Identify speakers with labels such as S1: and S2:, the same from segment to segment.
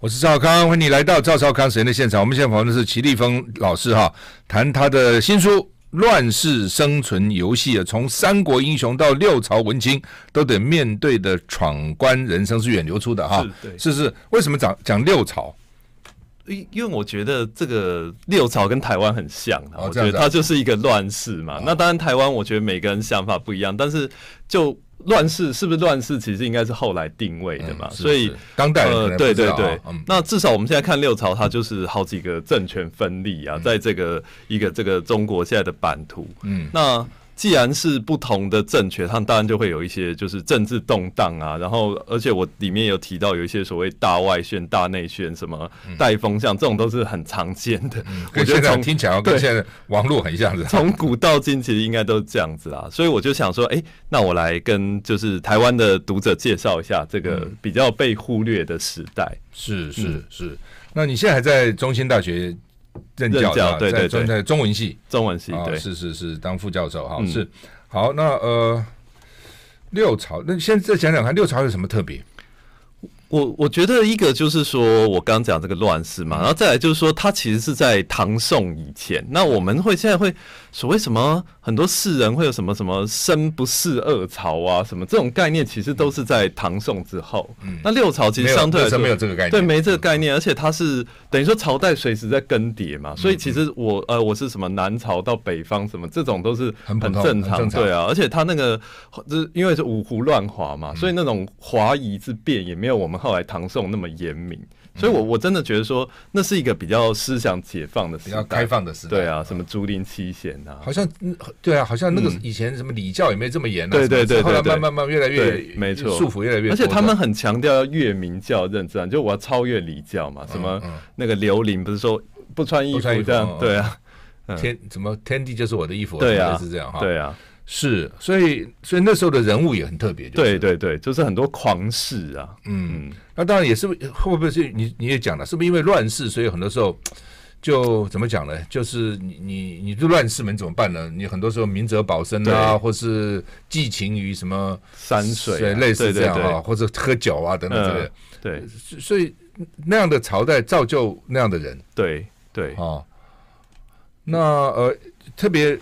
S1: 我是赵康，欢迎你来到赵少康时间的现场。我们现在访问的是齐立峰老师哈，谈他的新书《乱世生存游戏》啊，从三国英雄到六朝文青都得面对的闯关人生是远流出的哈。
S2: 是，对，
S1: 是是。为什么讲讲六朝？
S2: 因因为我觉得这个六朝跟台湾很像，
S1: 哦，
S2: 我觉得它就是一个乱世嘛。
S1: 哦，
S2: 那当然台湾，我觉得每个人想法不一样，但是就。乱世是不是乱世？其实应该是后来定位的嘛，所以
S1: 当代
S2: 呃，对对对、
S1: 嗯，
S2: 那至少我们现在看六朝，它就是好几个政权分立啊，嗯、在这个一个这个中国现在的版图，嗯，那。既然是不同的政权，他们当然就会有一些就是政治动荡啊。然后，而且我里面有提到有一些所谓大外宣、大内宣，什么带风向，这种都是很常见的。
S1: 嗯、我觉得听起来跟现在网络很像，
S2: 从古到今其实应该都是这样子啊。所以我就想说，哎、欸，那我来跟就是台湾的读者介绍一下这个比较被忽略的时代。
S1: 是是是。那你现在还在中兴大学？任教，
S2: 任教对对对，
S1: 在中文系，
S2: 中文系，对，
S1: 是是是，当副教授哈，是好。那呃，六朝，那现在再讲讲看，六朝有什么特别？
S2: 我我觉得一个就是说，我刚讲这个乱世嘛，然后再来就是说，它其实是在唐宋以前。那我们会现在会所谓什么，很多世人会有什么什么生不世二朝啊，什么这种概念，其实都是在唐宋之后。那六朝其实相对来说
S1: 没有这个概念，
S2: 对，没这个概念，而且它是等于说朝代随时在更迭嘛，所以其实我呃我是什么南朝到北方什么这种都是很正常，对啊，而且它那个就是因为是五胡乱华嘛，所以那种华夷之变也没有我们。后来唐宋那么严明，所以我我真的觉得说，那是一个比较思想解放的时代，
S1: 比较开放的时代。
S2: 对啊，什么竹林七贤啊，
S1: 好像对啊，好像那个以前什么礼教也没这么严啊。
S2: 对对对，
S1: 后来慢慢慢越来越
S2: 没错，
S1: 束缚越来越。
S2: 而且他们很强调要越明教认真，就我要超越礼教嘛。什么那个刘伶不是说不穿衣服这样？对啊，
S1: 天什么天地就是我的衣服，
S2: 对啊，
S1: 是这样哈。
S2: 对啊。
S1: 是，所以所以那时候的人物也很特别，
S2: 对对对，就是很多狂士啊，
S1: 嗯，那当然也是会不会是你你也讲了，是不是因为乱世，所以很多时候就怎么讲呢？就是你你你这乱世们，怎么办呢？你很多时候明哲保身啊，或是寄情于什么
S2: 山水，
S1: 类似这样啊，或者喝酒啊等等之类的，
S2: 对，
S1: 所以那样的朝代造就那样的人，
S2: 对对。
S1: 啊，那呃特别。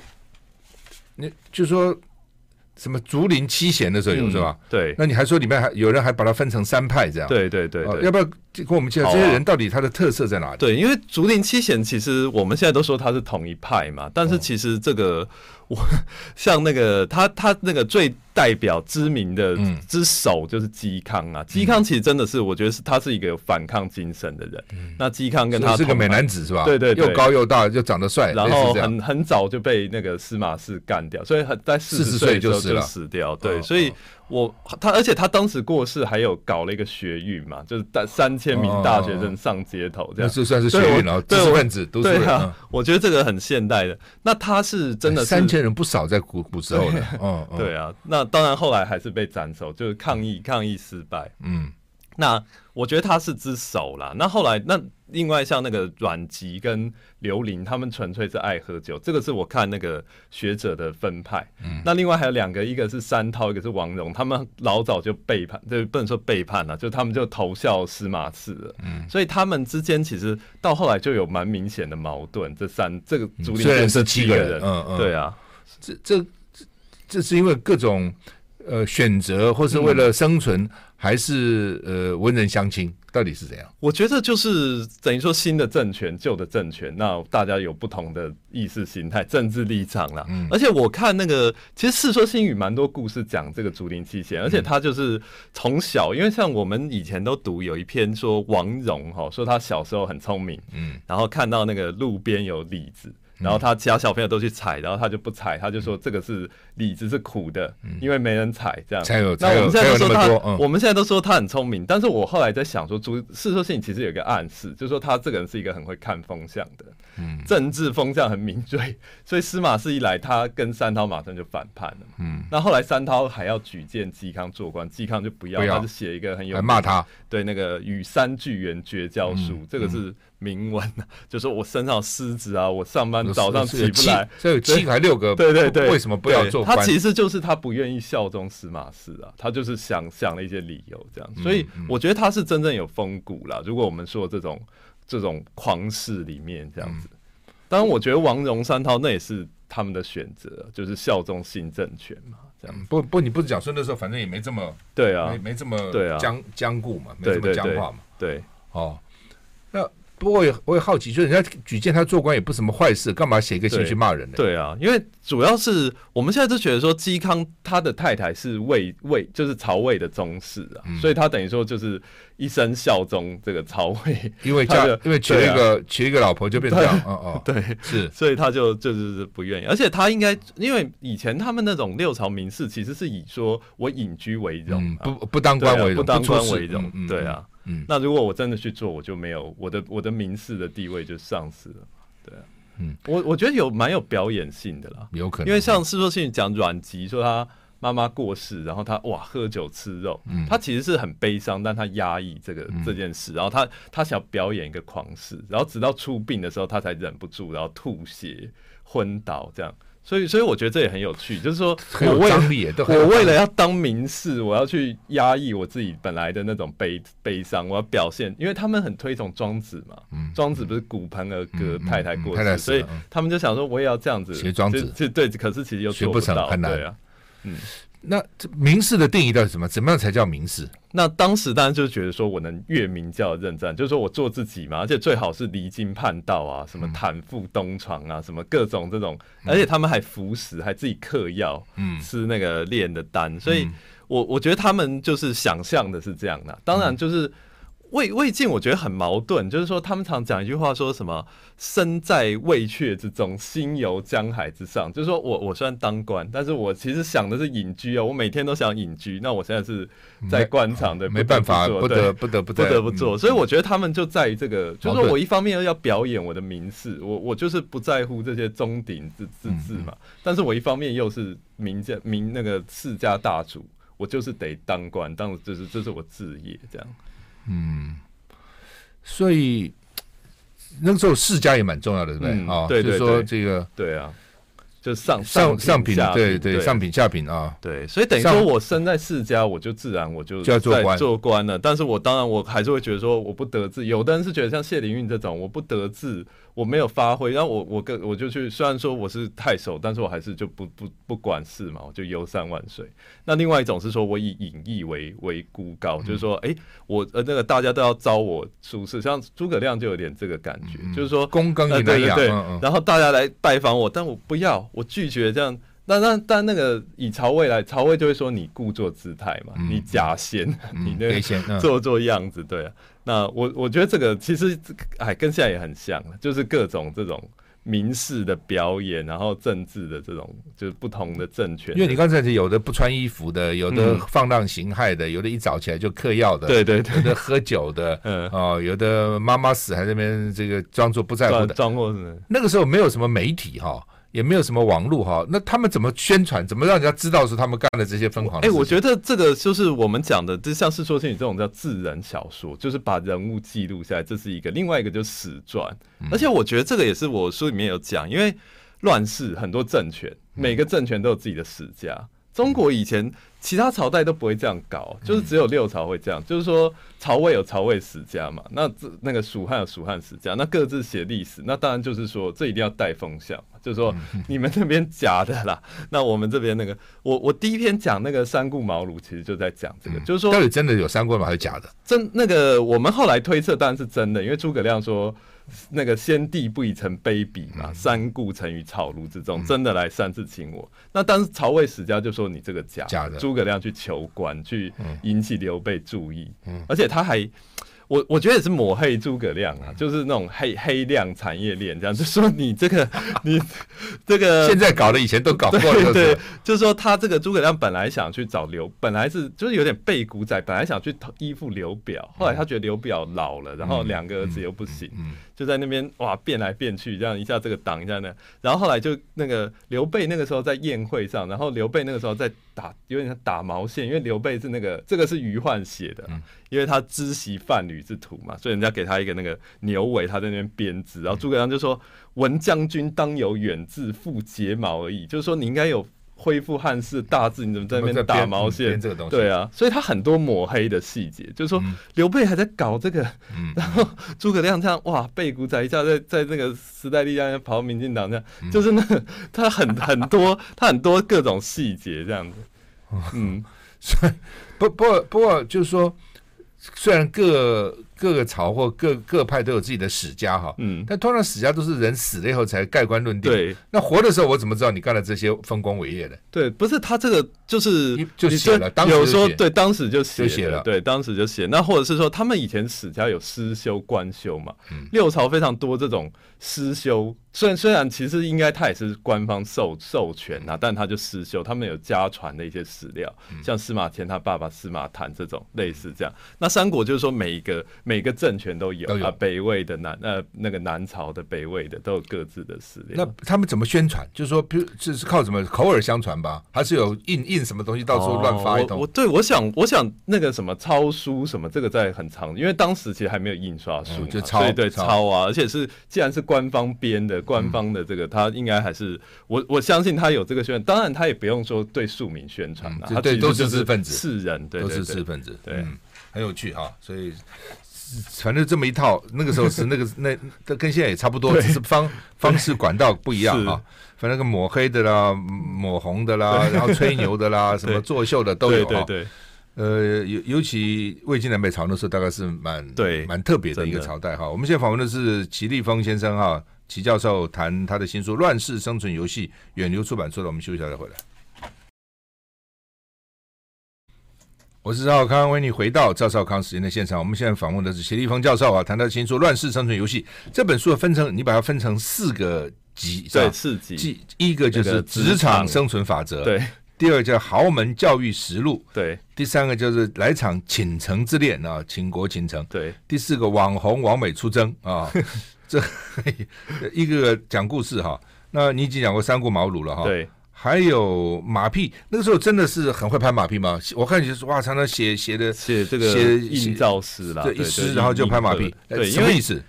S1: 你就说什么竹林七贤的时候有是吧？
S2: 对，
S1: 那你还说里面还有人还把它分成三派这样？
S2: 对对对，
S1: 要不要跟我们介绍这些人到底他的特色在哪里？
S2: 对，因为竹林七贤其实我们现在都说他是同一派嘛，但是其实这个我 像那个他他那个最。代表知名的之首就是嵇康啊，嵇康其实真的是，我觉得是他是一个有反抗精神的人。那嵇康跟他
S1: 是个美男子是吧？
S2: 对对，
S1: 又高又大，又长得帅，
S2: 然后很很早就被那个司马氏干掉，所以很在四十岁就就死掉。对，所以我他而且他当时过世还有搞了一个学运嘛，就是大三千名大学生上街头，这样
S1: 是算是学运了，知识分子都是啊。
S2: 我觉得这个很现代的。那他是真的
S1: 三千人不少，在古古时候的。嗯，
S2: 对啊，那。当然，后来还是被斩首，就是抗议，抗议失败。嗯，那我觉得他是之首啦。那后来，那另外像那个阮籍跟刘伶，他们纯粹是爱喝酒，这个是我看那个学者的分派。嗯，那另外还有两个，一个是山涛，一个是王戎，他们老早就背叛，就不能说背叛了，就他们就投效司马氏了。嗯，所以他们之间其实到后来就有蛮明显的矛盾。这三这个竹林虽然是七个人，嗯嗯，对啊，
S1: 这这。这是因为各种呃选择，或是为了生存，嗯、还是呃文人相亲，到底是怎样？
S2: 我觉得就是等于说新的政权、旧的政权，那大家有不同的意识形态、政治立场啦。嗯、而且我看那个，其实《世说新语》蛮多故事讲这个竹林七贤，而且他就是从小，因为像我们以前都读有一篇说王戎哈，说他小时候很聪明，嗯，然后看到那个路边有李子。然后他其他小朋友都去采，然后他就不采，他就说这个是李子是苦的，因为没人采这样。
S1: 才有，
S2: 那我们现在都说他，我们现在都说他很聪明，但是我后来在想说，《朱世说信》其实有一个暗示，就是说他这个人是一个很会看风向的。政治风向很敏锐，所以司马氏一来，他跟三涛马上就反叛了。嗯，那后来三涛还要举荐嵇康做官，嵇康就不要，他就写一个很有
S1: 还骂他，
S2: 对那个与三巨源绝交书，嗯、这个是铭文、啊，就是我身上狮子啊，我上班早上起不来，
S1: 这有七还六个，
S2: 对对对，
S1: 为什么不要做？
S2: 他其实就是他不愿意效忠司马氏啊，他就是想想了一些理由这样，所以我觉得他是真正有风骨了。如果我们说这种这种狂士里面这样子。嗯当然，我觉得王荣三涛那也是他们的选择，就是效忠新政权嘛，这样、嗯。不
S1: 不，你不是讲说那时候反正也没这么
S2: 对啊，
S1: 没没这么
S2: 对啊
S1: 僵僵固嘛，没这么僵化嘛，
S2: 对
S1: 哦，那。不过我也我也好奇，就是人家举荐他做官也不是什么坏事，干嘛写一个信去骂人呢？
S2: 对啊，因为主要是我们现在都觉得说，嵇康他的太太是魏魏，就是曹魏的宗室啊，嗯、所以他等于说就是一生效忠这个曹魏，
S1: 因为嫁因为娶了一个娶、啊、一个老婆就变成这样，哦哦，
S2: 对，是，所以他就就是不愿意，而且他应该因为以前他们那种六朝名士其实是以说我隐居为荣、啊。
S1: 嗯，不不当官为荣、啊，
S2: 不当官为荣，
S1: 嗯、
S2: 对啊。嗯，那如果我真的去做，我就没有我的我的名士的地位就丧失了，对啊，嗯，我我觉得有蛮有表演性的啦，
S1: 有可能，
S2: 因为像《世说新语》讲阮籍说他妈妈过世，然后他哇喝酒吃肉，嗯，他其实是很悲伤，但他压抑这个、嗯、这件事，然后他他想表演一个狂事，然后直到出殡的时候，他才忍不住，然后吐血昏倒这样。所以，所以我觉得这也很有趣，就是说我为我为了要当名士，我要去压抑我自己本来的那种悲悲伤，我要表现，因为他们很推崇庄子嘛，庄子不是骨盆而歌，太太过世，所以他们就想说，我也要这样子
S1: 学庄子，
S2: 就对，可是其实又做不到，对啊，嗯。
S1: 那这名士的定义到底什么？怎么样才叫名士？
S2: 那当时当然就觉得说，我能越名教认战，就是说我做自己嘛，而且最好是离经叛道啊，什么坦腹东床啊，什么各种这种，而且他们还服食，还自己嗑药，嗯，吃那个炼的丹，所以我我觉得他们就是想象的是这样的，当然就是。魏魏晋我觉得很矛盾，就是说他们常讲一句话，说什么“身在魏阙之中，心游江海之上”，就是说我我虽然当官，但是我其实想的是隐居啊，我每天都想隐居。那我现在是在官场的，
S1: 没办法，不得不得不
S2: 不得不做。所以我觉得他们就在于这个，就是说我一方面要表演我的名士，我我就是不在乎这些中鼎之之志嘛，但是我一方面又是名家名那个世家大族，我就是得当官，当就是这是我置业这样。
S1: 嗯，所以那个时候世家也蛮重要的，对不对？啊，就是说这个，
S2: 对啊，就上
S1: 上上品，对
S2: 对，
S1: 上品下品啊，
S2: 对，所以等于说我生在世家，我就自然我就
S1: 就要做官
S2: 做官了。但是我当然我还是会觉得说我不得志，有的人是觉得像谢灵运这种，我不得志。我没有发挥，然后我我跟我就去，虽然说我是太守，但是我还是就不不不管事嘛，我就游山玩水。那另外一种是说，我以隐逸为为孤高，嗯、就是说，哎、欸，我呃那个大家都要招我出事，像诸葛亮就有点这个感觉，嗯、就是说
S1: 躬耕也
S2: 对对，然后大家来拜访我，但我不要，我拒绝这样。但但但那个以曹魏来，曹魏就会说你故作姿态嘛，嗯、你假仙，嗯、你那个做做样子，对啊。那我我觉得这个其实哎跟现在也很像，就是各种这种民事的表演，然后政治的这种就是不同的政权。
S1: 因为你刚才有的不穿衣服的，有的放浪形骸的，有的一早起来就嗑药的，
S2: 对对对，
S1: 有的喝酒的，嗯哦，有的妈妈死还在那边这个装作不在乎的，
S2: 装作是
S1: 那个时候没有什么媒体哈。也没有什么网络哈，那他们怎么宣传？怎么让人家知道是他们干的这些疯狂？哎、
S2: 欸，我觉得这个就是我们讲的，就像《世说新语》这种叫自然小说，就是把人物记录下来，这是一个；另外一个就是史传。而且我觉得这个也是我书里面有讲，因为乱世很多政权，每个政权都有自己的史家。中国以前其他朝代都不会这样搞，就是只有六朝会这样。就是说，曹魏有曹魏史家嘛，那这那个蜀汉有蜀汉史家，那各自写历史。那当然就是说，这一定要带风向，就是说你们那边假的啦，那我们这边那个，我我第一篇讲那个三顾茅庐，其实就在讲这个，就是说
S1: 到底真的有三顾吗？还是假的？
S2: 真那个我们后来推测当然是真的，因为诸葛亮说。那个先帝不以臣卑鄙嘛，三顾臣于草庐之中，真的来三次请我。那当时曹魏史家就说你这个假的，诸葛亮去求官，去引起刘备注意，而且他还，我我觉得也是抹黑诸葛亮啊，就是那种黑黑亮产业链这样，就说你这个你这个
S1: 现在搞的以前都搞过了，
S2: 对，就是说他这个诸葛亮本来想去找刘，本来是就是有点背古仔，本来想去依附刘表，后来他觉得刘表老了，然后两个儿子又不行，就在那边哇变来变去，这样一下这个挡一下那，然后后来就那个刘备那个时候在宴会上，然后刘备那个时候在打有点像打毛线，因为刘备是那个 这个是余焕写的。因为他知袭范吕之徒嘛，所以人家给他一个那个牛尾，他在那边编织。然后诸葛亮就说：“闻将军当有远志，复睫毛而已。”就是说你应该有恢复汉室大志，你怎么在那边打毛线？这个东西对啊，所以他很多抹黑的细节，就是说刘备还在搞这个，然后诸葛亮这样哇背古仔一下在在那个时代力量跑到民进党这样，就是那个他很很多他很多各种细节这样子。嗯，
S1: 所以不不不过就是说。虽然各各个朝或各各派都有自己的史家哈，嗯，但通常史家都是人死了以后才盖棺论定。
S2: 对，
S1: 那活的时候我怎么知道你干了这些丰功伟业的？
S2: 对，不是他这个就是
S1: 就写了，当时
S2: 有说对，当时就写
S1: 写了，
S2: 对，当时就写。那或者是说他们以前史家有私修官修嘛？六朝非常多这种私修。虽然虽然其实应该他也是官方授授权呐，但他就私修，他们有家传的一些史料，像司马迁他爸爸司马谈这种类似这样。那三国就是说每一个每个政权都有，都有啊，北魏的南呃那个南朝的北魏的都有各自的史料。
S1: 那他们怎么宣传？就是说，比如这是靠什么口耳相传吧，还是有印印什么东西到处乱发一通？
S2: 哦、我，我对我想我想那个什么抄书什么这个在很长，因为当时其实还没有印刷术、嗯，就抄对，对抄，啊，而且是既然是官方编的。官方的这个，他应该还是我我相信他有这个宣传，当然他也不用说对庶民宣传了，他
S1: 对都是知识分子，
S2: 是人对，
S1: 都是知识分子，对，很有趣哈。所以反正这么一套，那个时候是那个 那跟现在也差不多，只是方方式管道不一样啊。反正个抹黑的啦，抹红的啦，然后吹牛的啦，什么作秀的都有哈。对，呃，尤尤其魏晋南北朝那时候，大概是蛮对蛮特别的一个朝代哈。我们现在访问的是齐立峰先生哈。齐教授谈他的新书《乱世生存游戏》，远流出版社的。我们休息一下再回来。我是赵少康，欢迎你回到赵少康时间的现场。我们现在访问的是谢立峰教授啊，谈他的新书《乱世生存游戏》这本书分成，你把它分成四个级，
S2: 对，四集。
S1: 一个就是职场。生存法则，
S2: 对；
S1: 第二个叫豪门教育实录，
S2: 对；
S1: 第三个就是来场倾城之恋啊，倾国倾城，
S2: 对；
S1: 第四个网红王美出征啊。这一个讲故事哈，那你已经讲过三顾茅庐了哈，
S2: 对，
S1: 还有马屁，那个时候真的是很会拍马屁吗？我看你就是哇，常常写写的
S2: 写这个写印造诗啦，
S1: 对，一诗然后就拍马屁，对，什么意思？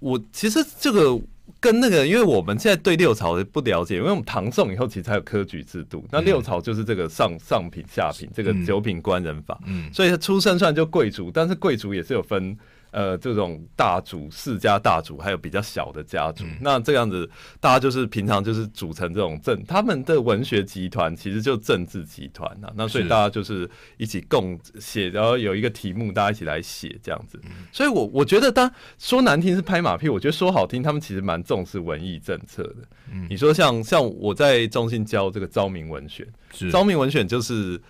S2: 我其实这个跟那个，因为我们现在对六朝不了解，因为我们唐宋以后其实才有科举制度，那六朝就是这个上上品下品，这个九品官人法，嗯，所以他出身算就贵族，但是贵族也是有分。呃，这种大族、世家大族，还有比较小的家族，嗯、那这样子，大家就是平常就是组成这种政，他们的文学集团其实就政治集团呐。那所以大家就是一起共写，然后有一个题目，大家一起来写这样子。嗯、所以我我觉得，当说难听是拍马屁，我觉得说好听，他们其实蛮重视文艺政策的。嗯、你说像像我在中心教这个昭明文选，是昭明文选就是。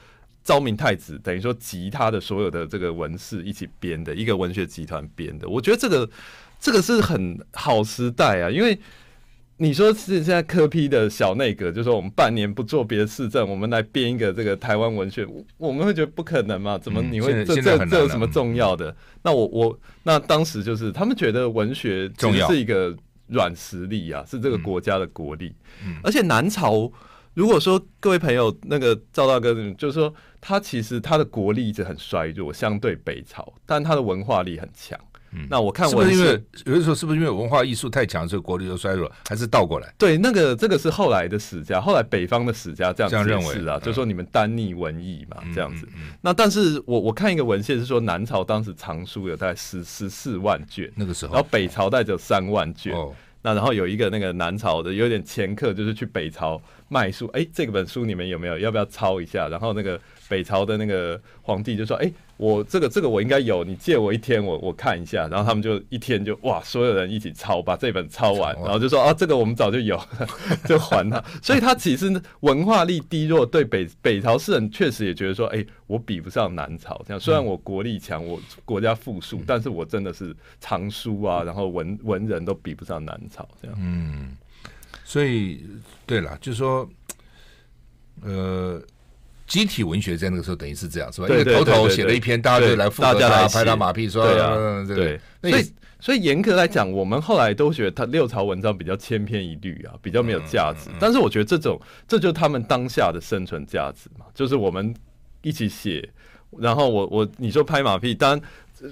S2: 昭明太子等于说集他的所有的这个文士一起编的一个文学集团编的，我觉得这个这个是很好时代啊，因为你说是现在科批的小内阁，就是说我们半年不做别的市政，我们来编一个这个台湾文学，我们会觉得不可能嘛？怎么你会、嗯、这这这有什么重要的？那我我那当时就是他们觉得文学其实是一个软实力啊，是这个国家的国力，嗯、而且南朝。如果说各位朋友，那个赵大哥，就是说他其实他的国力一直很衰弱，相对北朝，但他的文化力很强。嗯，那我看我是，是因为
S1: 有的时候是不是因为文化艺术太强，所以国力就衰弱，还是倒过来？
S2: 对，那个这个是后来的史家，后来北方的史家这样这样认为啊，就是说你们单逆文艺嘛，这样子。那但是我我看一个文献是说，南朝当时藏书有大概十十四万卷，
S1: 那个时候，
S2: 然后北朝大概只有三万卷。哦那然后有一个那个南朝的有点前客，就是去北朝卖书。哎，这个本书你们有没有？要不要抄一下？然后那个北朝的那个皇帝就说：“哎、欸，我这个这个我应该有，你借我一天，我我看一下。”然后他们就一天就哇，所有人一起抄，把这本抄完，然后就说：“啊，这个我们早就有，就还他。”所以他其实文化力低弱，对北北朝士人确实也觉得说：“哎、欸，我比不上南朝。这样虽然我国力强，我国家富庶，但是我真的是藏书啊，然后文文人都比不上南朝。”这样，
S1: 嗯，所以对了，就是说。呃，集体文学在那个时候等于是这样，是吧？因为头头写了一篇，大家就来附和他，拍他马屁，说
S2: 对啊，对。所以，所以严格来讲，我们后来都觉得他六朝文章比较千篇一律啊，比较没有价值。但是，我觉得这种，这就是他们当下的生存价值嘛，就是我们一起写，然后我我你说拍马屁，当然。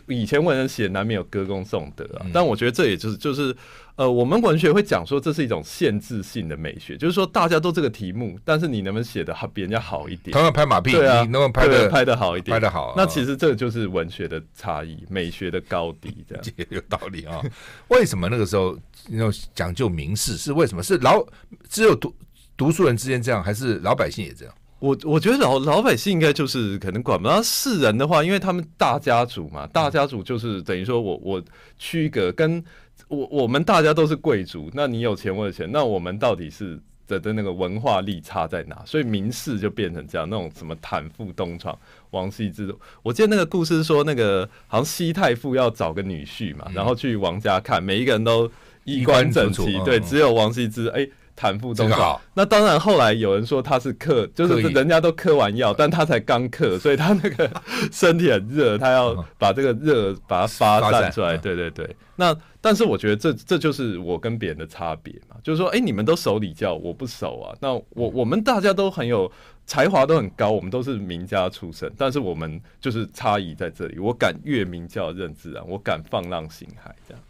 S2: 以前文人写难免有歌功颂德啊，但我觉得这也就是就是呃，我们文学会讲说这是一种限制性的美学，就是说大家都这个题目，但是你能不能写的比人家好一点？
S1: 他们拍马屁，对啊，你能不能拍的
S2: 拍的好一点？
S1: 拍的好，
S2: 那其实这就是文学的差异，美学的高低，这样
S1: 也有道理啊。为什么那个时候那种讲究名士是为什么？是老只有读读书人之间这样，还是老百姓也这样？
S2: 我我觉得老老百姓应该就是可能管不到世人的话，因为他们大家族嘛，大家族就是等于说我我区隔跟我我们大家都是贵族，那你有钱我有钱，那我们到底是的的那个文化力差在哪？所以名士就变成这样，那种什么坦腹东床、王羲之，我记得那个故事是说那个好像西太傅要找个女婿嘛，然后去王家看，每一个人都衣冠整齐，对，只有王羲之哎。坦腹东床，那当然后来有人说他是嗑，就是人家都嗑完药，但他才刚嗑，所以他那个身体很热，他要把这个热把它发散出来。对对对，那但是我觉得这这就是我跟别人的差别嘛，就是说，哎，你们都守礼教，我不守啊。那我我们大家都很有才华，都很高，我们都是名家出身，但是我们就是差异在这里。我敢越名教任自然，我敢放浪形骸这样。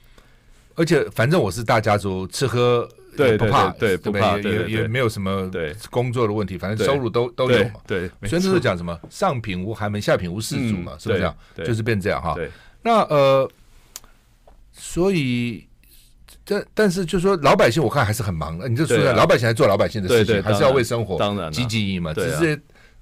S1: 而且反正我是大家族，吃喝。对，不怕，对，不怕，也也没有什么工作的问题，反正收入都都有嘛。
S2: 对，
S1: 所以这是讲什么？上品无寒门，下品无士族嘛，是不是这样？就是变这样哈。那呃，所以但但是就是说老百姓，我看还是很忙的。你这说的老百姓还做老百姓的事情，还是要为生活当然汲汲营营嘛。只是。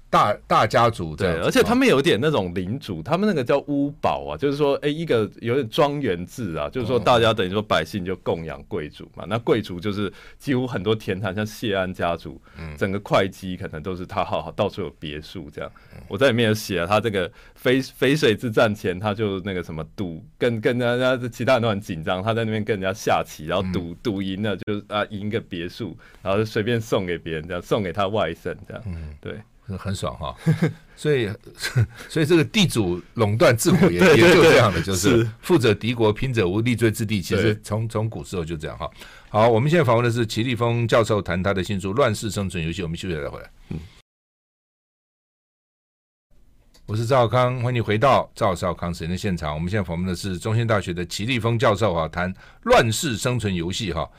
S1: 大大家族对，
S2: 而且他们有点那种领主，他们那个叫屋堡啊，就是说，哎、欸，一个有点庄园制啊，就是说，大家等于说百姓就供养贵族嘛，那贵族就是几乎很多田产，像谢安家族，整个会稽可能都是他好好到处有别墅这样。我在里面有写了，他这个淝淝水之战前，他就那个什么赌，跟跟人家其他人都很紧张，他在那边跟人家下棋，然后赌赌赢了就啊赢个别墅，然后就随便送给别人这样，送给他外甥这样，对。
S1: 很爽哈，所以 所以这个地主垄断自古也也就这样的，就是富者敌国，贫者无立锥之地。其实从从古时候就这样哈。好，我们现在访问的是齐立峰教授，谈他的新书《乱世生存游戏》。我们休息再回来。嗯，我是赵少康，欢迎你回到赵少康时间的现场。我们现在访问的是中兴大学的齐立峰教授啊，谈《乱世生存游戏》哈。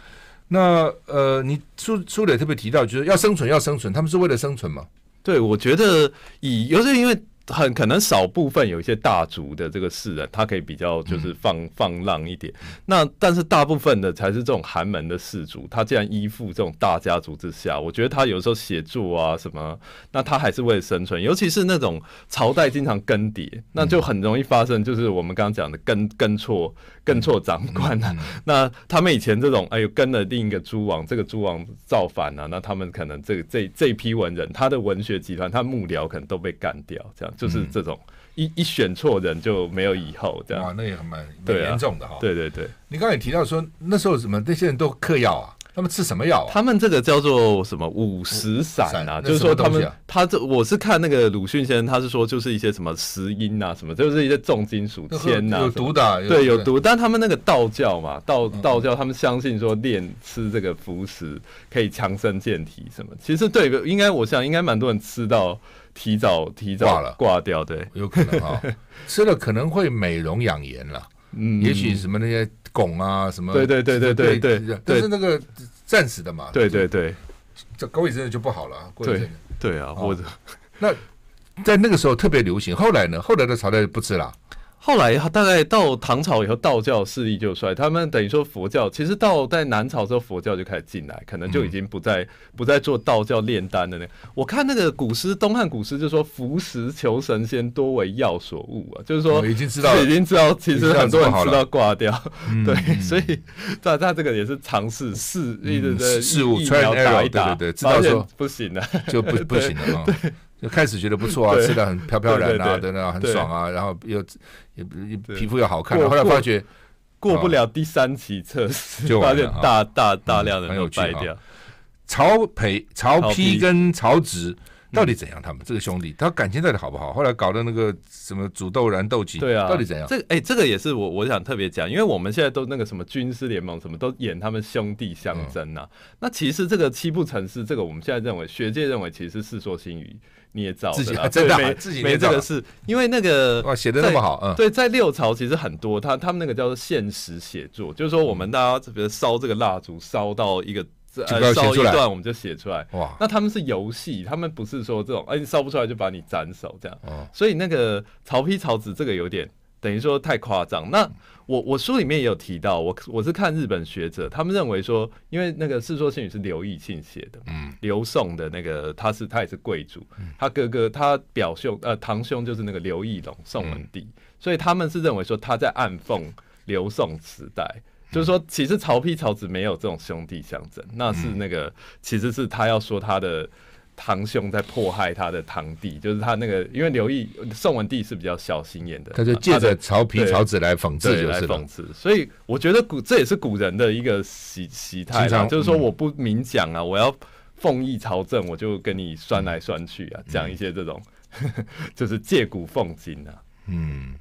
S1: 那呃，你书书里特别提到，就是要生存，要生存，他们是为了生存吗？
S2: 对，我觉得以，尤其因为。很可能少部分有一些大族的这个士人，他可以比较就是放、嗯、放浪一点。那但是大部分的才是这种寒门的士族，他既然依附这种大家族之下，我觉得他有时候写作啊什么，那他还是为了生存。尤其是那种朝代经常更迭，那就很容易发生，就是我们刚刚讲的跟跟错跟错长官啊。那他们以前这种哎呦跟了另一个诸王，这个诸王造反啊，那他们可能这个这这批文人，他的文学集团，他幕僚可能都被干掉，这样。就是这种一一选错人就没有以后这样，
S1: 哇，那也很蛮蛮严重的哈。
S2: 对对对，
S1: 你刚才也提到说那时候什么那些人都嗑药啊，他们吃什么药啊？
S2: 他们这个叫做什么五石散啊？就是说他们他这我是看那个鲁迅先生，他是说就是一些什么石英啊什么，就是一些重金属铅呐，
S1: 有毒的，
S2: 对，有毒。但他们那个道教嘛，道道教他们相信说练吃这个服食可以强身健体什么。其实对，应该我想应该蛮多人吃到。提早提早挂了挂掉，对，
S1: 有可能啊，吃了可能会美容养颜了，嗯，也许什么那些汞啊什么，
S2: 对对对对对对，
S1: 但是那个暂时的嘛，
S2: 对对对，
S1: 这过一阵子就不好了，过一阵子，
S2: 对啊，或者
S1: 那在那个时候特别流行，后来呢，后来的朝代不吃了，
S2: 后来大概到唐朝以后，道教势力就衰。他们等于说佛教，其实到在南朝之后，佛教就开始进来，可能就已经不再、嗯、不再做道教炼丹的那个。我看那个古诗，东汉古诗就说“服食求神仙，多为药所误”啊，就是说
S1: 已经知道，
S2: 已经知道，其实很多人知道挂掉。对，所以他他这个也是尝试试一直在
S1: 试物
S2: 疫苗打一打，
S1: 对对对，知道说
S2: 不行了，
S1: 就不 不行了啊。就开始觉得不错啊，吃的很飘飘然啊，等等，很爽啊，然后又也皮肤又好看，后来发觉
S2: 过不了第三期测试，就发现大大大量的都败掉。
S1: 曹丕、曹丕。跟曹植到底怎样？他们这个兄弟，他感情到底好不好？后来搞的那个什么煮豆燃豆萁，对啊，到底怎样？
S2: 这哎，这个也是我我想特别讲，因为我们现在都那个什么军师联盟，什么都演他们兄弟相争呐。那其实这个七步成诗，这个我们现在认为，学界认为其实是《世说新语》。捏造
S1: 自己 真的没自己没
S2: 这个事，因为那个
S1: 哇写的那么好，嗯，
S2: 对，在六朝其实很多，他他们那个叫做现实写作，就是说我们大家比如烧这个蜡烛，烧到一个呃烧一段我们就写出来，哇，那他们是游戏，他们不是说这种哎你烧不出来就把你斩首这样，所以那个曹丕曹植这个有点等于说太夸张，那。我我书里面也有提到，我我是看日本学者，他们认为说，因为那个《世说新语》是刘义庆写的，嗯，刘宋的那个他是他也是贵族，他哥哥他表兄呃堂兄就是那个刘义隆宋文帝，所以他们是认为说他在暗讽刘宋时代，就是说其实曹丕曹植没有这种兄弟相争，那是那个其实是他要说他的。堂兄在迫害他的堂弟，就是他那个，因为刘毅宋文帝是比较小心眼的，
S1: 他就借着曹丕、曹植来讽刺，
S2: 来讽刺。所以我觉得古这也是古人的一个习习态，就是说我不明讲啊，我要奉义朝政，我就跟你酸来酸去啊，讲一些这种，就是借古讽今啊。
S1: 嗯，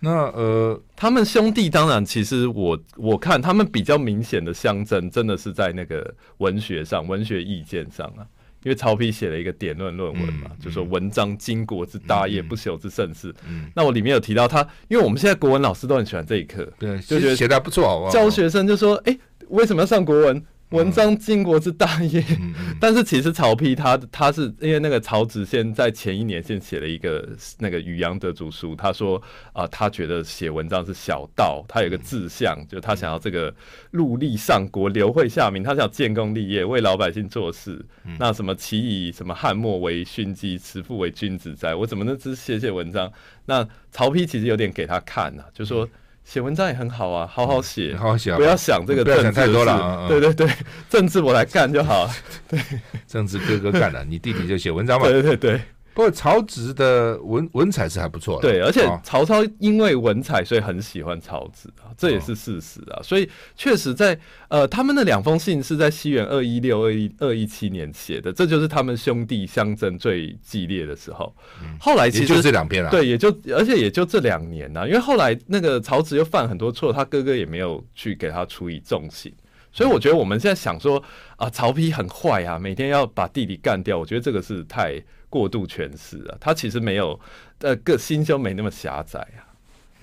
S1: 那呃，
S2: 他们兄弟当然，其实我我看他们比较明显的相争，真的是在那个文学上、文学意见上啊。因为曹丕写了一个典论论文嘛，嗯、就说文章经国之大业，不朽之盛世。嗯、那我里面有提到他，因为我们现在国文老师都很喜欢这一课，
S1: 对，
S2: 就觉得
S1: 写的不错，好不好？
S2: 教学生就说：“哎、欸，为什么要上国文？”文章经国之大业，但是其实曹丕他他是因为那个曹植先在前一年先写了一个那个禹阳得主书，他说啊、呃，他觉得写文章是小道，他有个志向，嗯、就他想要这个戮力上国，留惠下民，他想建功立业，为老百姓做事。嗯、那什么其以什么汉末为勋绩，慈父为君子哉？我怎么能只写写文章？那曹丕其实有点给他看呐、啊，就说。写文章也很好啊，好好写，
S1: 好好写，
S2: 不要想这个政治太多了。对对对，政治我来干就好。对，
S1: 政治哥哥干了，你弟弟就写文章嘛。
S2: 对 对对。
S1: 不过曹植的文文采是还不错的，
S2: 对，而且曹操因为文采，所以很喜欢曹植啊，这也是事实啊。所以确实在呃，他们的两封信是在西元二一六二一二一七年写的，这就是他们兄弟相争最激烈的时候。后来其实
S1: 就这两篇了，
S2: 对，也就而且也就这两年呢，因为后来那个曹植又犯很多错，他哥哥也没有去给他处以重刑，所以我觉得我们现在想说啊，曹丕很坏啊，每天要把弟弟干掉，我觉得这个是太。过度诠释啊，他其实没有，呃，个心胸没那么狭窄啊。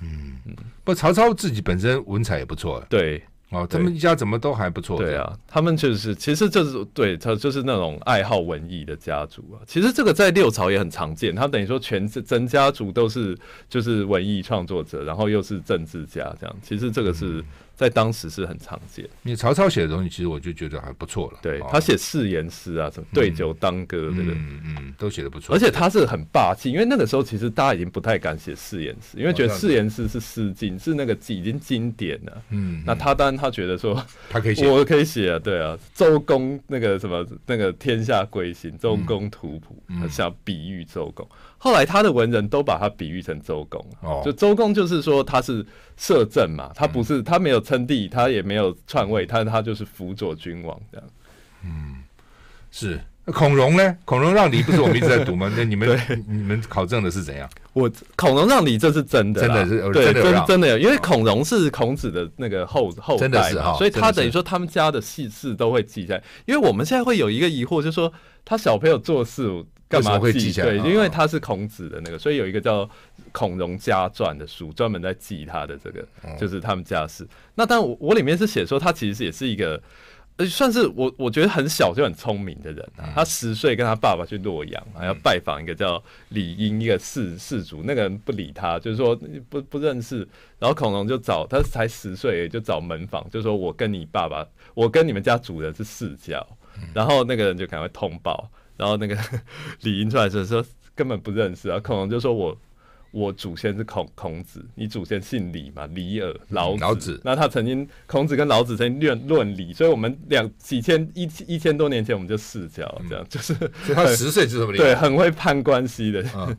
S1: 嗯嗯，不，曹操自己本身文采也不错。
S2: 对，
S1: 哦，他们一家怎么都还不错。
S2: 对啊，他们就是，其实就是对他就是那种爱好文艺的家族啊。其实这个在六朝也很常见，他等于说全整家族都是就是文艺创作者，然后又是政治家这样。其实这个是。嗯在当时是很常见。
S1: 你曹操写的东西，其实我就觉得还不错了。
S2: 对，他写誓言诗啊，什么对酒当歌，这个
S1: 嗯嗯，都写的不错。
S2: 而且他是很霸气，因为那个时候其实大家已经不太敢写誓言诗，因为觉得誓言诗是诗经，是那个已经经典了。嗯，那他当然他觉得说
S1: 他可以写，
S2: 我可以写啊，对啊，周公那个什么那个天下归心，周公吐哺，他想比喻周公。后来他的文人都把他比喻成周公，就周公就是说他是摄政嘛，他不是他没有称帝，他也没有篡位，他他就是辅佐君王这样。
S1: 嗯，是。孔融呢？孔融让梨不是我们一直在读吗？那你们你们考证的是怎样？
S2: 我孔融让梨这是真的，
S1: 真的是
S2: 对，真真的有，因为孔融是孔子的那个后后代嘛，所以他等于说他们家的细事都会记下来。因为我们现在会有一个疑惑，就是说他小朋友做事。干嘛会记下来？对，因为他是孔子的那个，所以有一个叫《孔融家传》的书，专门在记他的这个，就是他们家事。那但，我我里面是写说，他其实也是一个呃，算是我我觉得很小就很聪明的人啊。他十岁跟他爸爸去洛阳，还要拜访一个叫李英一个氏氏族，那个人不理他，就是说不不认识。然后孔融就找他才十岁，就找门房，就说我跟你爸爸，我跟你们家主人是世交。然后那个人就赶快通报，然后那个 李英出来就说根本不认识啊。孔融就说我。我祖先是孔孔子，你祖先姓李嘛？李耳老子。老子。那他曾经孔子跟老子曾经论论理，所以我们两几千一一千多年前我们就世交，这样、嗯、就是。
S1: 所以他十岁就这么厉害。
S2: 对，很会判关系的。
S1: 嗯、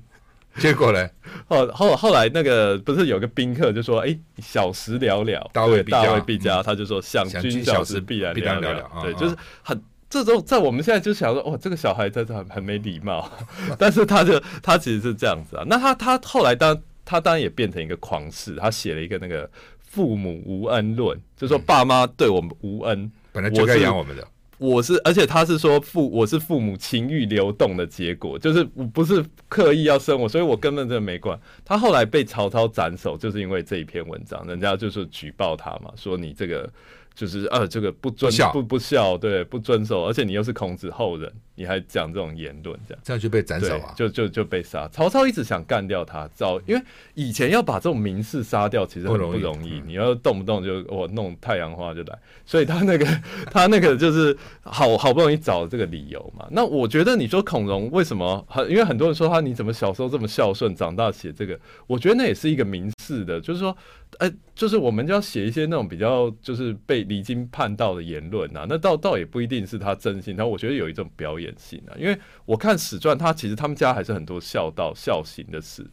S1: 结果呢？
S2: 后后后来那个不是有个宾客就说：“哎、欸，小时了了，大未大未必佳。嗯”他就说：“想君小时必然了了。了”对，就是很。这种在我们现在就想说，哦，这个小孩真的很很没礼貌，但是他就他其实是这样子啊。那他他后来当他当然也变成一个狂士，他写了一个那个父母无恩论，就说爸妈对我们无恩，
S1: 本来就该养我们的。
S2: 我是，而且他是说父我是父母情欲流动的结果，就是我不是刻意要生我，所以我根本就没管。他后来被曹操斩首，就是因为这一篇文章，人家就是举报他嘛，说你这个。就是呃，这个不遵不不孝，对，不遵守，而且你又是孔子后人，你还讲这种言论，这样
S1: 这样就被斩首啊，
S2: 就就就被杀。曹操一直想干掉他，早因为以前要把这种名士杀掉，其实很不容易，你要动不动就我弄太阳花就来，所以他那个 他那个就是好好不容易找这个理由嘛。那我觉得你说孔融为什么很？因为很多人说他你怎么小时候这么孝顺，长大写这个，我觉得那也是一个名士的，就是说。哎、欸，就是我们就要写一些那种比较就是被离经叛道的言论啊，那倒倒也不一定是他真心，他我觉得有一种表演性啊，因为我看史传，他其实他们家还是很多孝道孝行的事，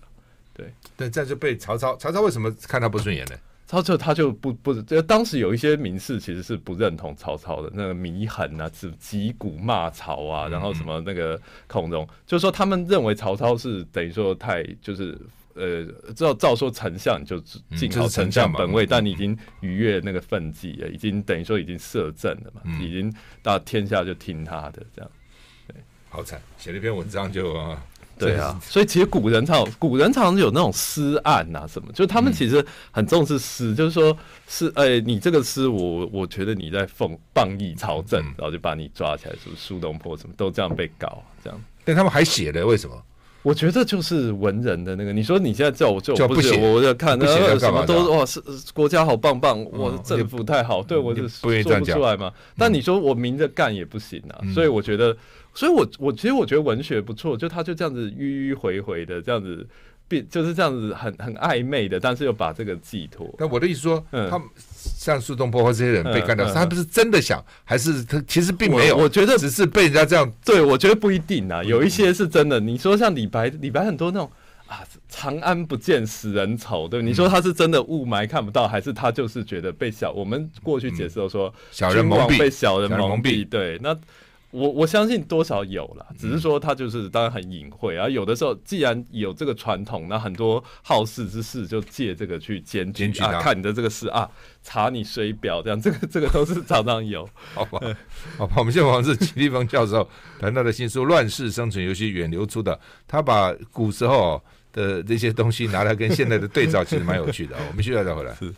S2: 对，
S1: 但，这样就被曹操，曹操为什么看他不顺眼呢？
S2: 曹操他就不不，就当时有一些名士其实是不认同曹操的，那个祢衡啊，是击鼓骂曹啊，然后什么那个孔融，就是说他们认为曹操是等于说太就是。呃，照照说丞相你就尽好丞相本位，嗯、但你已经逾越那个分际了，已经等于说已经摄政了嘛，嗯、已经到天下就听他的这样。对，
S1: 好惨，写了一篇文章就 啊，
S2: 对啊，所以其实古人常古人常常有那种诗案啊什么，就他们其实很重视诗，嗯、就是说是哎、欸，你这个诗我我觉得你在奉谤议朝政，嗯、然后就把你抓起来，什么苏东坡什么都这样被搞这样，
S1: 但他们还写了为什么？
S2: 我觉得就是文人的那个，你说你现在叫我就不行，我在看那什么都哇，是国家好棒棒，我政府太好，对我是说不出来嘛。但你说我明着干也不行啊，所以我觉得，所以我我其实我觉得文学不错，就他就这样子迂迂回回的这样子。就是这样子很很暧昧的，但是又把这个寄托。
S1: 但我的意思说，嗯、他们像苏东坡或这些人被干掉，嗯嗯、他不是真的想，还是他其实并没有？
S2: 我，我觉得
S1: 只是被人家这样。
S2: 对，我觉得不一定啊，有一些是真的。你说像李白，李白很多那种啊，长安不见使人愁，对，你说他是真的雾霾看不到，还是他就是觉得被小？我们过去解释都说，
S1: 小人蒙蔽，
S2: 被小人蒙蔽，对，那。我我相信多少有了，只是说他就是当然很隐晦啊。有的时候既然有这个传统，那很多好事之事就借这个去检举啊，看你的这个事啊，查你水表这样，这个这个都是常常有。
S1: 好吧，好吧，我们现在访问是齐立峰教授谈到的新书《乱世生存游戏》远流出的，他把古时候的这些东西拿来跟现在的对照，其实蛮有趣的。我们需要再回来。是，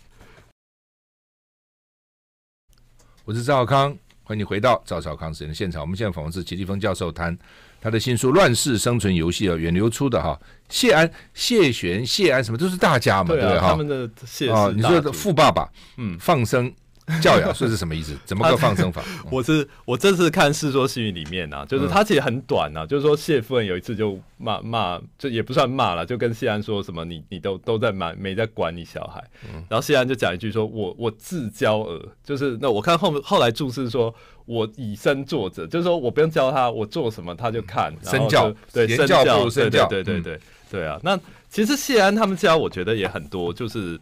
S1: 我是赵少康。欢迎你回到赵少康时间的现场。我们现在访问是齐立峰教授，谈他的新书《乱世生存游戏》啊，远流出的哈。谢安、谢玄、谢安什么都是大家嘛，对不对哈？
S2: 他们的谢
S1: 啊，你说的富爸爸，嗯，放生。教养说是什么意思？怎么个放生法？
S2: 我是我这次看《世说新语》里面啊，就是他其实很短啊，就是说谢夫人有一次就骂骂，就也不算骂了，就跟谢安说什么你你都都在骂，没在管你小孩。然后谢安就讲一句说：“我我自教儿，就是那我看后后来注释说，我以身作则，就是说我不用教他，我做什么他就看。
S1: 身教
S2: 对身
S1: 教
S2: 身教，对对对对啊。那其实谢安他们家我觉得也很多，就是。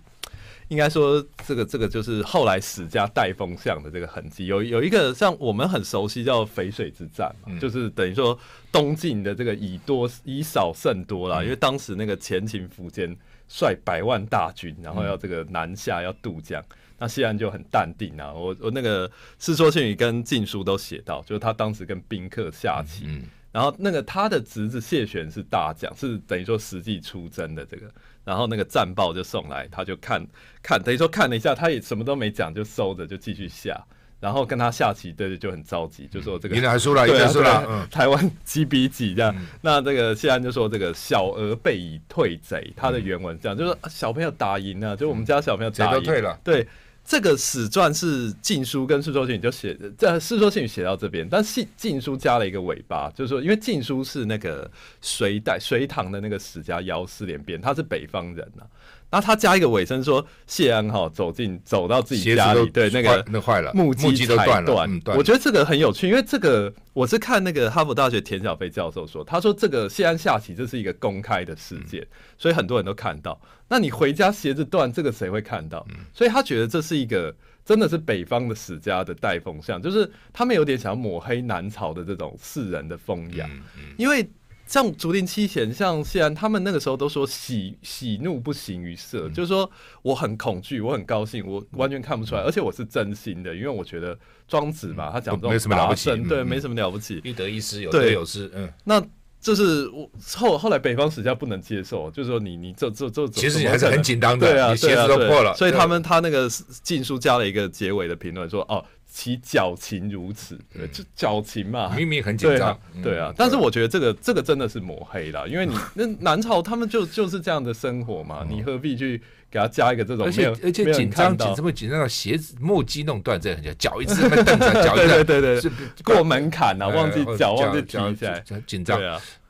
S2: 应该说，这个这个就是后来史家带风向的这个痕迹。有有一个像我们很熟悉叫淝水之战嘛，就是等于说东晋的这个以多以少胜多啦。因为当时那个前秦苻坚率百万大军，然后要这个南下要渡江，那谢安就很淡定啊。我我那个《世说新语》跟《晋书》都写到，就是他当时跟宾客下棋，然后那个他的侄子谢玄是大将，是等于说实际出征的这个。然后那个战报就送来，他就看看，等于说看了一下，他也什么都没讲，就收着就继续下。然后跟他下棋，对对，就很着急，就说这个
S1: 赢了还输了，赢了输了，
S2: 台湾几比几这样。那这个谢安就说这个小儿被以退贼，他的原文这样，就是小朋友打赢了，就我们家小朋友打赢
S1: 都退了，
S2: 对。这个史传是《晋书》跟《世说新语》就写，在《世说新语》写到这边，但是《晋书》加了一个尾巴，就是说，因为《晋书》是那个隋代隋唐的那个史家姚思廉编，他是北方人呐、那他加一个尾声说谢安哈走进走到自己家里，对那个
S1: 那坏了，
S2: 木屐都断了。
S1: 嗯、
S2: 我觉得这个很有趣，因为这个我是看那个哈佛大学田小飞教授说，他说这个谢安下棋这是一个公开的事件，嗯、所以很多人都看到。那你回家鞋子断，这个谁会看到？嗯、所以他觉得这是一个真的是北方的史家的带风向，就是他们有点想要抹黑南朝的这种世人的风雅，因为。像竹林七贤，像谢安，他们那个时候都说喜喜怒不形于色，嗯、就是说我很恐惧，我很高兴，我完全看不出来，嗯、而且我是真心的，因为我觉得庄子嘛，他讲这种
S1: 没什么了不起，
S2: 对，嗯、没什么了不起，
S3: 欲得一失，有得有失，
S2: 嗯，那就是我后后来北方史家不能接受，就是说你你这这这，
S1: 其实你还是很紧张的，
S2: 对啊，
S1: 你鞋子都破了，
S2: 所以他们他那个禁书加了一个结尾的评论说哦。其矫情如此，对，就矫情嘛，
S1: 明明很紧张，
S2: 对啊。但是我觉得这个这个真的是抹黑了，因为你 那南朝他们就就是这样的生活嘛，你何必去给他加一个这种？
S1: 而且而且紧张紧这么紧张到鞋子木屐弄断，这很紧脚一次 蹬着脚一下，
S2: 对对对，过门槛了，忘记脚忘记提起来，
S1: 紧张。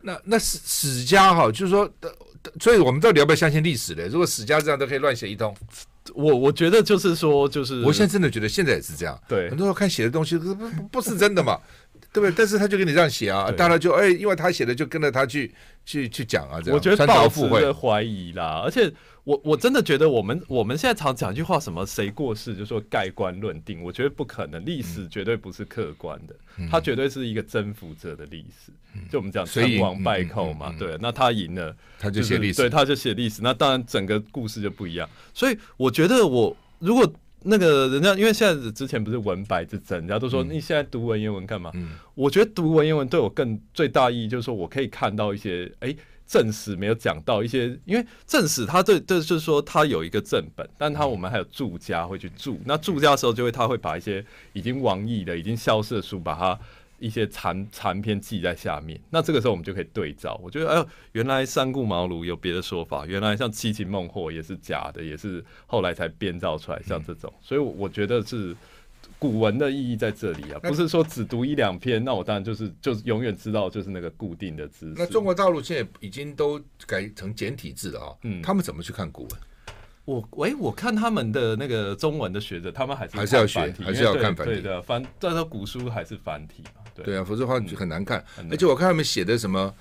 S1: 那那史史家哈，就是说，所以我们到底要不要相信历史呢？如果史家这样都可以乱写一通。
S2: 我我觉得就是说，就是
S1: 我现在真的觉得现在也是这样。
S2: 对，
S1: 很多人看写的东西不不不是真的嘛，对不对？但是他就给你这样写啊，大家就哎，因为他写的就跟着他去去去讲啊，这样。
S2: 我觉得报复会怀疑啦，而且。我我真的觉得我们我们现在常讲一句话，什么谁过世就说盖棺论定，我觉得不可能，历史绝对不是客观的，它绝对是一个征服者的历史。就我们讲成王败寇嘛，对，那他赢了，
S1: 他就写历史，
S2: 对，他就写历史，那当然整个故事就不一样。所以我觉得我如果那个人家，因为现在之前不是文白之争，人家都说你现在读文言文干嘛？我觉得读文言文对我更最大意义就是说我可以看到一些哎。正史没有讲到一些，因为正史它对对就是说它有一个正本，但它我们还有注家会去注，那注家的时候就会他会把一些已经亡佚的、已经消失的书，把它一些残残篇记在下面。那这个时候我们就可以对照，我觉得哎呦，原来三顾茅庐有别的说法，原来像七擒孟获也是假的，也是后来才编造出来，像这种，所以我觉得是。古文的意义在这里啊，不是说只读一两篇，那我当然就是就是永远知道就是那个固定的知识。
S1: 那中国大陆现在已经都改成简体字了啊，嗯，他们怎么去看古文？
S2: 我喂，我看他们的那个中文的学者，他们还是
S1: 还是要学，还是要看繁体
S2: 的繁，但是古书还是繁体嘛，
S1: 对啊，否则的话很难看。而且我看他们写的什么。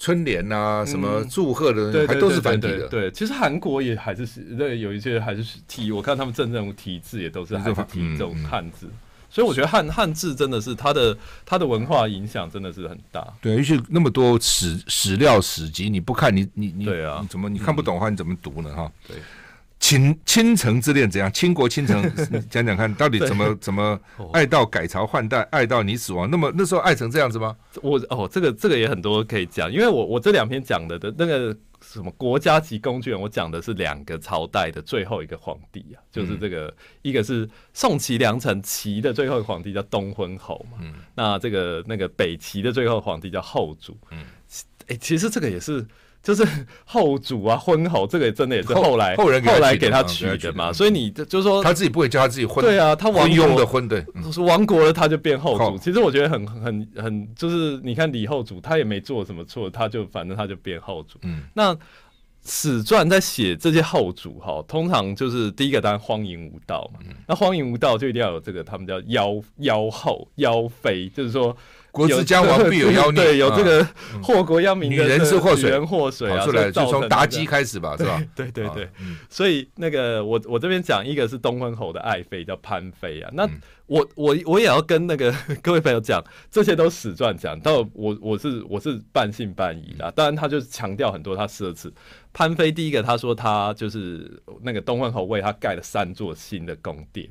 S1: 春联呐、啊，什么祝贺的，还都是繁体的。
S2: 对，其实韩国也还是对有一些还是体，我看他们政治人物体字也都是还是体这种汉字。所以我觉得汉汉字真的是它的它的文化影响真的是很大。
S1: 对，而且那么多史史料史籍，你不看你你你
S2: 对啊，
S1: 你怎么你看不懂的话，你怎么读呢？哈，
S2: 对。
S1: 倾倾城之恋怎样？倾国倾城，讲讲看到底怎么怎么爱到改朝换代，爱到你死亡？那么那时候爱成这样子吗？
S2: 我哦，这个这个也很多可以讲，因为我我这两篇讲的的那个什么国家级工具人，我讲的是两个朝代的最后一个皇帝啊，就是这个一个是宋齐梁陈齐的最后一个皇帝叫东昏侯嘛，那这个那个北齐的最后皇帝叫后主，嗯，哎，其实这个也是。就是后主啊，婚后，这个真的也是后来
S1: 后人
S2: 后来给他取的嘛，所以你就是说
S1: 他自己不会叫他自己婚，
S2: 对啊，他亡
S1: 庸的婚，对，
S2: 亡国了他就变后主。其实我觉得很很很，就是你看李后主，他也没做什么错，他就反正他就变后主。嗯，那史传在写这些后主哈，通常就是第一个当然荒淫无道嘛，那荒淫无道就一定要有这个，他们叫妖妖后妖妃，就是说。
S1: 国之将亡必有妖孽，
S2: 对，有这个祸国殃民，
S1: 女人是祸水，
S2: 女人祸水啊，
S1: 出来就从妲己开始吧，是吧？
S2: 对对对，所以那个我我这边讲一个是东昏侯的爱妃叫潘妃啊，那我我我也要跟那个 各位朋友讲，这些都史传讲，到我我是我是半信半疑的，当然他就强调很多他奢侈。潘飞第一个他说他就是那个东昏侯为他盖了三座新的宫殿。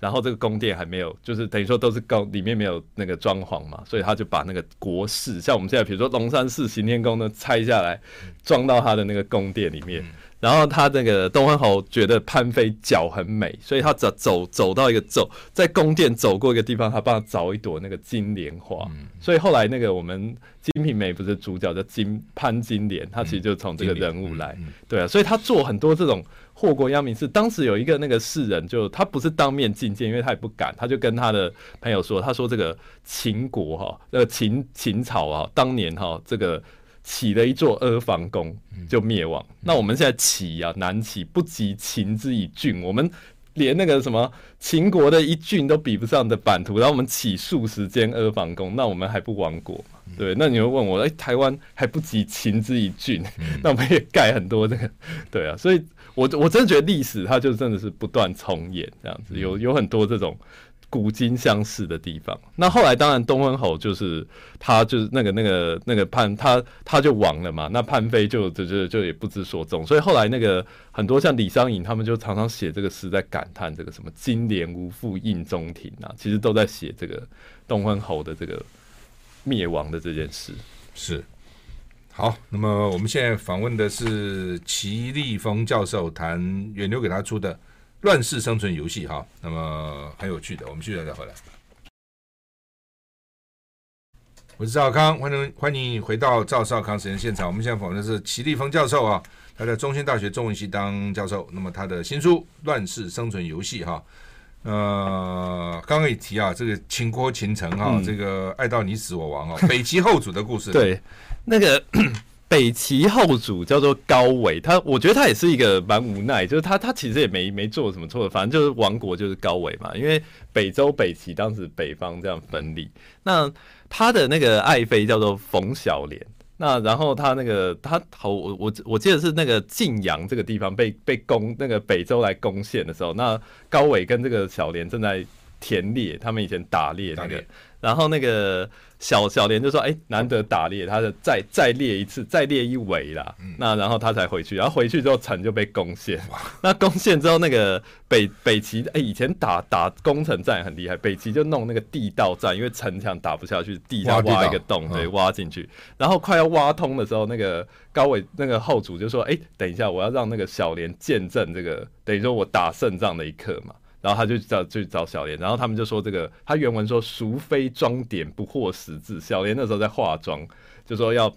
S2: 然后这个宫殿还没有，就是等于说都是宫里面没有那个装潢嘛，所以他就把那个国室，像我们现在比如说龙山寺行天宫呢拆下来，装到他的那个宫殿里面。然后他那个东方侯觉得潘妃脚很美，所以他走走走到一个走在宫殿走过一个地方，他帮他找一朵那个金莲花。嗯、所以后来那个我们《金瓶梅》不是主角叫金潘金莲，他其实就从这个人物来，对啊，所以他做很多这种祸国殃民事。当时有一个那个士人就，就他不是当面进谏，因为他也不敢，他就跟他的朋友说，他说这个秦国哈，呃秦秦朝啊，当年哈这个。起了一座阿房宫就灭亡。嗯、那我们现在起啊，南起不及秦之以郡，我们连那个什么秦国的一郡都比不上的版图，然后我们起数十间阿房宫，那我们还不亡国对，那你会问我，哎、欸，台湾还不及秦之以郡，嗯、那我们也盖很多这个，对啊，所以我我真的觉得历史它就真的是不断重演这样子，有有很多这种。古今相似的地方。那后来当然东昏侯就是他就是那个那个那个潘他他就亡了嘛。那潘妃就就就就也不知所踪。所以后来那个很多像李商隐他们就常常写这个诗，在感叹这个什么“金莲无复印中庭”啊，其实都在写这个东昏侯的这个灭亡的这件事。
S1: 是。好，那么我们现在访问的是齐立峰教授，谈远流给他出的。乱世生存游戏哈，那么很有趣的，我们继续再回来。我是赵康，欢迎欢迎回到赵少康实验现场。我们现在访问的是齐立峰教授啊，他在中兴大学中文系当教授。那么他的新书《乱世生存游戏》哈，呃，刚刚一提啊，这个倾国倾城哈，嗯、这个爱到你死我亡啊，北齐后主的故事。
S2: 对，那个。北齐后主叫做高纬，他我觉得他也是一个蛮无奈，就是他他其实也没没做什么错的，反正就是亡国就是高纬嘛，因为北周北齐当时北方这样分立，那他的那个爱妃叫做冯小莲，那然后他那个他好我我我记得是那个晋阳这个地方被被攻那个北周来攻陷的时候，那高纬跟这个小莲正在田猎，他们以前打猎那个。然后那个小小莲就说：“哎，难得打猎，他就再再猎一次，再猎一围啦。嗯、那然后他才回去，然后回去之后城就被攻陷。那攻陷之后，那个北北齐哎，以前打打攻城战很厉害，北齐就弄那个地道战，因为城墙打不下去，地下挖一个洞，对，挖进去。然后快要挖通的时候，那个高伟那个后主就说：哎，等一下，我要让那个小莲见证这个，等于说我打胜仗的一刻嘛。”然后他就找去找小莲，然后他们就说这个，他原文说“孰非装点不惑时至”，小莲那时候在化妆，就说要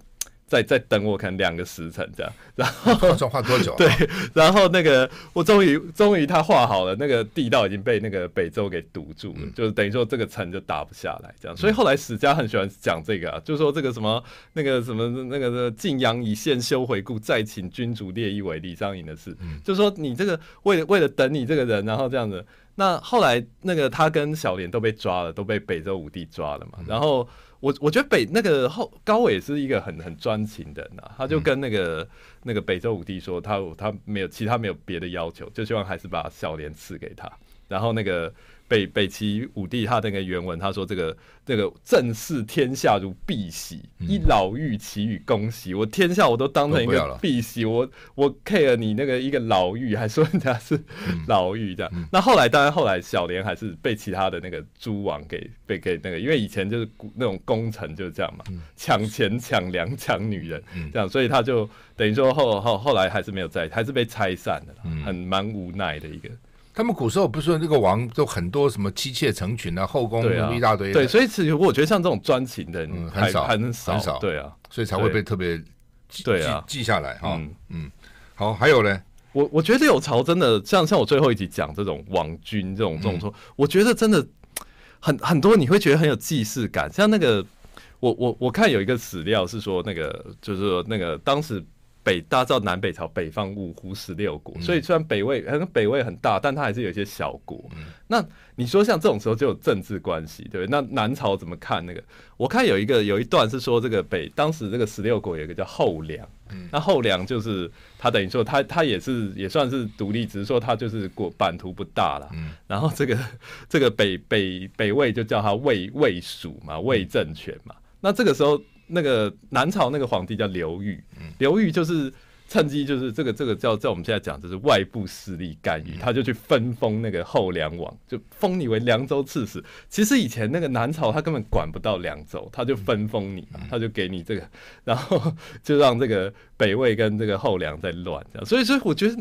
S2: 再再等我可能两个时辰这样。然后
S1: 化妆化多久？
S2: 对，然后那个我终于终于他画好了，那个地道已经被那个北周给堵住了，嗯、就是等于说这个城就打不下来这样。所以后来史家很喜欢讲这个啊，就说这个什么那个什么那个晋阳已陷休回顾，再请君主列一为李商隐的事，嗯、就说你这个为了为了等你这个人，然后这样子。那后来，那个他跟小莲都被抓了，都被北周武帝抓了嘛。然后我我觉得北那个后高伟是一个很很专情的人啊，他就跟那个那个北周武帝说，他他没有其他没有别的要求，就希望还是把小莲赐给他。然后那个。北北齐武帝他那个原文，他说这个这个正视天下如敝屣，一老妪其与公席。我天下我都当成一个敝屣，我我 care 你那个一个老妪，还说人家是老妪这样。嗯、那后来当然后来小莲还是被其他的那个诸王给被给那个，因为以前就是那种功臣就是这样嘛，抢钱抢粮抢女人这样，所以他就等于说后后后来还是没有在，还是被拆散了，很蛮无奈的一个。
S1: 他们古时候不是说那个王都很多什么妻妾成群啊，后宫一大堆。
S2: 对，所以其实我觉得像这种专情的嗯很少，很少，很少。对啊，
S1: 所以才会被特别
S2: 对啊
S1: 记下来哈。嗯，好，还有呢，
S2: 我我觉得有朝真的像像我最后一集讲这种王君这种这种说，我觉得真的很很多你会觉得很有既视感。像那个我我我看有一个史料是说那个就是说那个当时。北大家知道南北朝北方五胡十六国，嗯、所以虽然北魏可能北魏很大，但它还是有一些小国。嗯、那你说像这种时候就有政治关系，对不对？那南朝怎么看那个？我看有一个有一段是说这个北当时这个十六国有一个叫后梁，嗯、那后梁就是他等于说他他也是也算是独立，只是说他就是国版图不大了。嗯、然后这个这个北北北魏就叫他魏魏蜀嘛，魏政权嘛。嗯、那这个时候。那个南朝那个皇帝叫刘裕，刘裕就是趁机就是这个这个叫在我们现在讲，就是外部势力干预，他就去分封那个后梁王，就封你为凉州刺史。其实以前那个南朝他根本管不到凉州，他就分封你，他就给你这个，然后就让这个北魏跟这个后梁在乱这样。所以所以我觉得，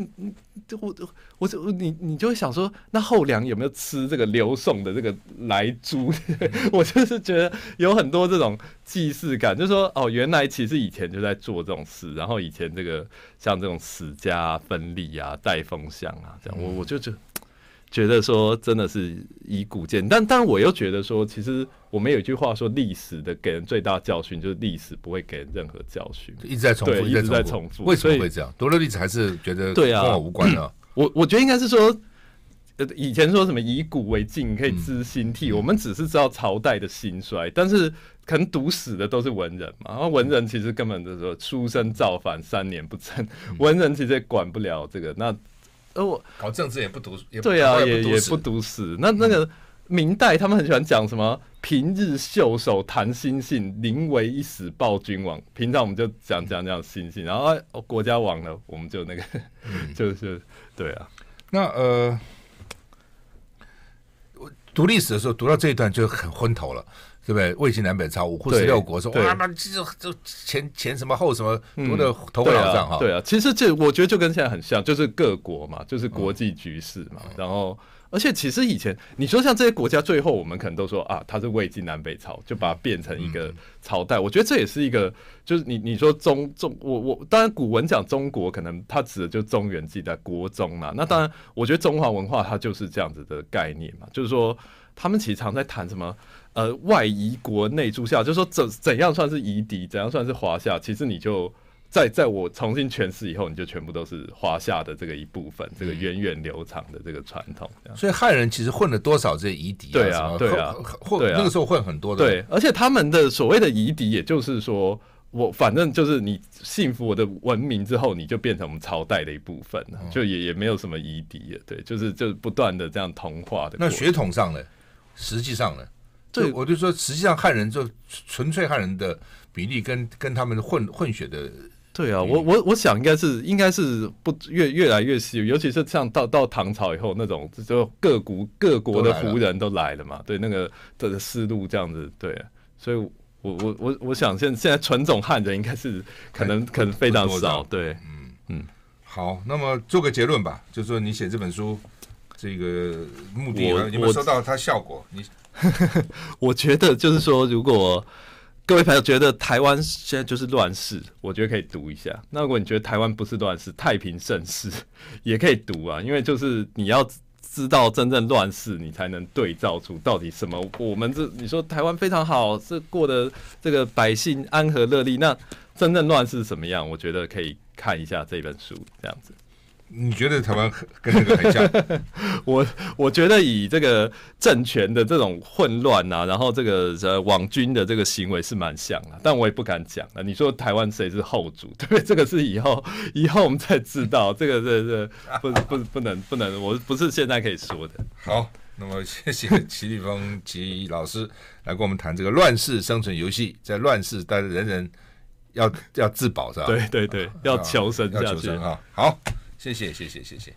S2: 我我我你你就会想说，那后梁有没有吃这个刘宋的这个来猪？我就是觉得有很多这种既视感，就是说哦，原来其实以前就在做这种事，然后以前这个。像这种史家分立啊、带风向啊，这样我我就就觉得说，真的是以古见，但但我又觉得说，其实我们有一句话说，历史的给人最大教训就是历史不会给人任何教训，
S1: 一直在重复，
S2: 一直在重复。
S1: 为什么会这样？读了历史还是觉得对啊跟我无关呢？
S2: 我我觉得应该是说。以前说什么以古为镜，可以知兴替。我们只是知道朝代的兴衰，但是可能读死的都是文人嘛。然后文人其实根本就是说书生造反三年不成，文人其实也管不了这个。那呃，我
S1: 搞政治也不读，
S2: 对啊，也也不读死。那那个明代他们很喜欢讲什么平日袖手谈心性，临危一死报君王。平常我们就讲讲讲心性，然后国家亡了，我们就那个 就是对啊。
S1: 那呃。我读历史的时候，读到这一段就很昏头了，对不对？魏晋南北朝五胡十六国说，说哇，那这这前前什么后什么，读的头昏脑胀哈。
S2: 对啊，其实这我觉得就跟现在很像，就是各国嘛，就是国际局势嘛，嗯、然后。而且其实以前你说像这些国家，最后我们可能都说啊，它是魏晋南北朝，就把它变成一个朝代。我觉得这也是一个，就是你你说中中，我我当然古文讲中国，可能它指的就中原地带国中嘛。那当然，我觉得中华文化它就是这样子的概念嘛，就是说他们其实常在谈什么呃外夷国内诸夏，就是说怎怎样算是夷狄，怎样算是华夏，其实你就。在在我重新诠释以后，你就全部都是华夏的这个一部分，这个源远流长的这个传统。
S1: 所以汉人其实混了多少这夷狄？
S2: 对啊，对啊，
S1: 混那个时候混很多的。
S2: 对，而且他们的所谓的夷狄，也就是说我反正就是你信服我的文明之后，你就变成我们朝代的一部分了，就也也没有什么夷狄了。对，就是就是不断的这样同化的。
S1: 那血统上呢？实际上呢？对，我就说，实际上汉人就纯粹汉人的比例跟跟他们混混血的。
S2: 对啊，我我我想应该是应该是不越越来越稀，尤其是像到到唐朝以后那种，就各国各国的胡人都来了嘛，对那个的思路这样子，对，所以我我我我想现现在纯种汉人应该是可能可能非常少，对，嗯嗯，
S1: 好，那么做个结论吧，就是说你写这本书这个目的，有没有收到它效果？你
S2: 我觉得就是说如果。各位朋友觉得台湾现在就是乱世，我觉得可以读一下。那如果你觉得台湾不是乱世，太平盛世，也可以读啊。因为就是你要知道真正乱世，你才能对照出到底什么。我们这你说台湾非常好，是过得这个百姓安和乐利，那真正乱世是什么样？我觉得可以看一下这本书，这样子。
S1: 你觉得台湾跟那个很像？
S2: 我我觉得以这个政权的这种混乱啊，然后这个呃网军的这个行为是蛮像的，但我也不敢讲啊。你说台湾谁是后主？对不对？这个是以后 以后我们才知道。这个这这不不不能不能，我不是现在可以说的。
S1: 好，那么谢谢齐立峰齐老师来跟我们谈这个乱世生存游戏，在乱世，但是人人要要自保是吧？
S2: 对对对，要求生下去
S1: 啊！好。谢谢谢谢谢谢。